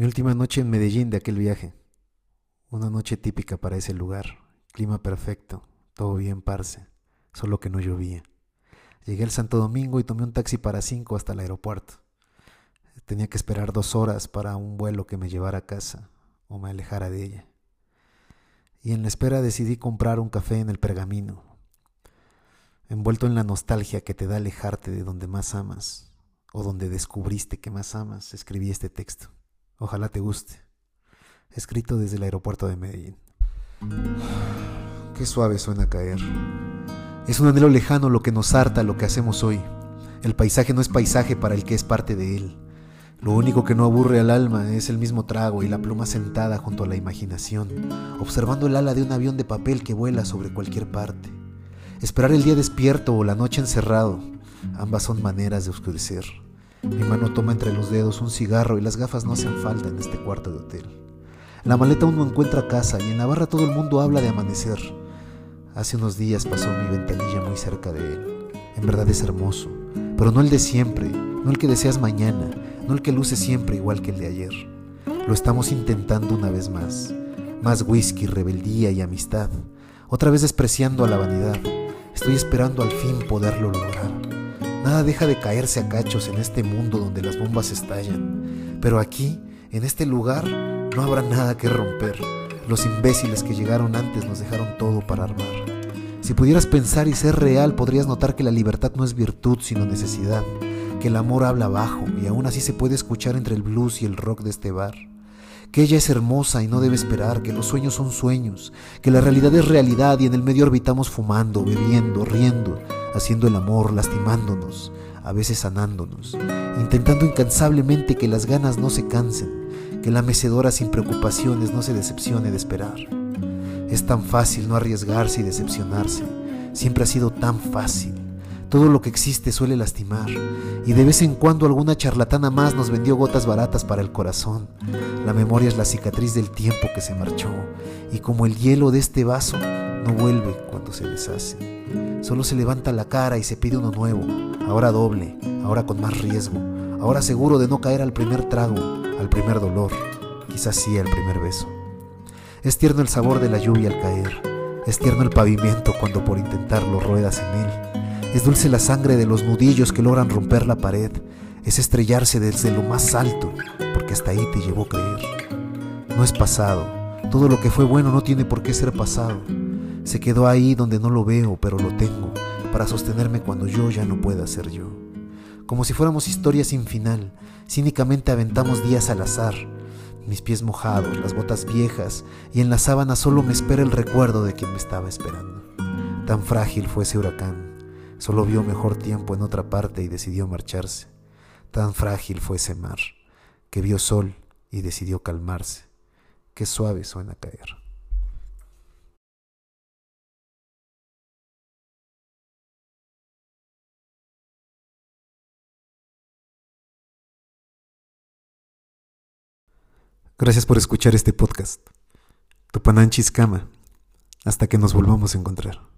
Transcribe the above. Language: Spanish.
Mi última noche en Medellín de aquel viaje. Una noche típica para ese lugar. Clima perfecto. Todo bien, parce. Solo que no llovía. Llegué al Santo Domingo y tomé un taxi para cinco hasta el aeropuerto. Tenía que esperar dos horas para un vuelo que me llevara a casa o me alejara de ella. Y en la espera decidí comprar un café en el pergamino. Envuelto en la nostalgia que te da alejarte de donde más amas o donde descubriste que más amas, escribí este texto. Ojalá te guste. Escrito desde el aeropuerto de Medellín. Qué suave suena caer. Es un anhelo lejano lo que nos harta lo que hacemos hoy. El paisaje no es paisaje para el que es parte de él. Lo único que no aburre al alma es el mismo trago y la pluma sentada junto a la imaginación, observando el ala de un avión de papel que vuela sobre cualquier parte. Esperar el día despierto o la noche encerrado, ambas son maneras de oscurecer. Mi mano toma entre los dedos un cigarro y las gafas no hacen falta en este cuarto de hotel. La maleta aún no encuentra casa y en Navarra todo el mundo habla de amanecer. Hace unos días pasó mi ventanilla muy cerca de él. En verdad es hermoso, pero no el de siempre, no el que deseas mañana, no el que luce siempre igual que el de ayer. Lo estamos intentando una vez más. Más whisky, rebeldía y amistad. Otra vez despreciando a la vanidad. Estoy esperando al fin poderlo lograr. Nada deja de caerse a cachos en este mundo donde las bombas estallan. Pero aquí, en este lugar, no habrá nada que romper. Los imbéciles que llegaron antes nos dejaron todo para armar. Si pudieras pensar y ser real, podrías notar que la libertad no es virtud, sino necesidad, que el amor habla bajo y aún así se puede escuchar entre el blues y el rock de este bar que ella es hermosa y no debe esperar, que los sueños son sueños, que la realidad es realidad y en el medio orbitamos fumando, bebiendo, riendo, haciendo el amor, lastimándonos, a veces sanándonos, intentando incansablemente que las ganas no se cansen, que la mecedora sin preocupaciones no se decepcione de esperar. Es tan fácil no arriesgarse y decepcionarse, siempre ha sido tan fácil. Todo lo que existe suele lastimar, y de vez en cuando alguna charlatana más nos vendió gotas baratas para el corazón. La memoria es la cicatriz del tiempo que se marchó, y como el hielo de este vaso, no vuelve cuando se deshace. Solo se levanta la cara y se pide uno nuevo, ahora doble, ahora con más riesgo, ahora seguro de no caer al primer trago, al primer dolor, quizás sí al primer beso. Es tierno el sabor de la lluvia al caer, es tierno el pavimento cuando por intentarlo ruedas en él. Es dulce la sangre de los nudillos que logran romper la pared. Es estrellarse desde lo más alto, porque hasta ahí te llevó creer. No es pasado. Todo lo que fue bueno no tiene por qué ser pasado. Se quedó ahí donde no lo veo, pero lo tengo, para sostenerme cuando yo ya no pueda ser yo. Como si fuéramos historias sin final, cínicamente aventamos días al azar. Mis pies mojados, las botas viejas, y en la sábana solo me espera el recuerdo de quien me estaba esperando. Tan frágil fue ese huracán, Solo vio mejor tiempo en otra parte y decidió marcharse. Tan frágil fue ese mar, que vio sol y decidió calmarse. Qué suave suena caer. Gracias por escuchar este podcast. Tupananchis Kama. Hasta que nos volvamos a encontrar.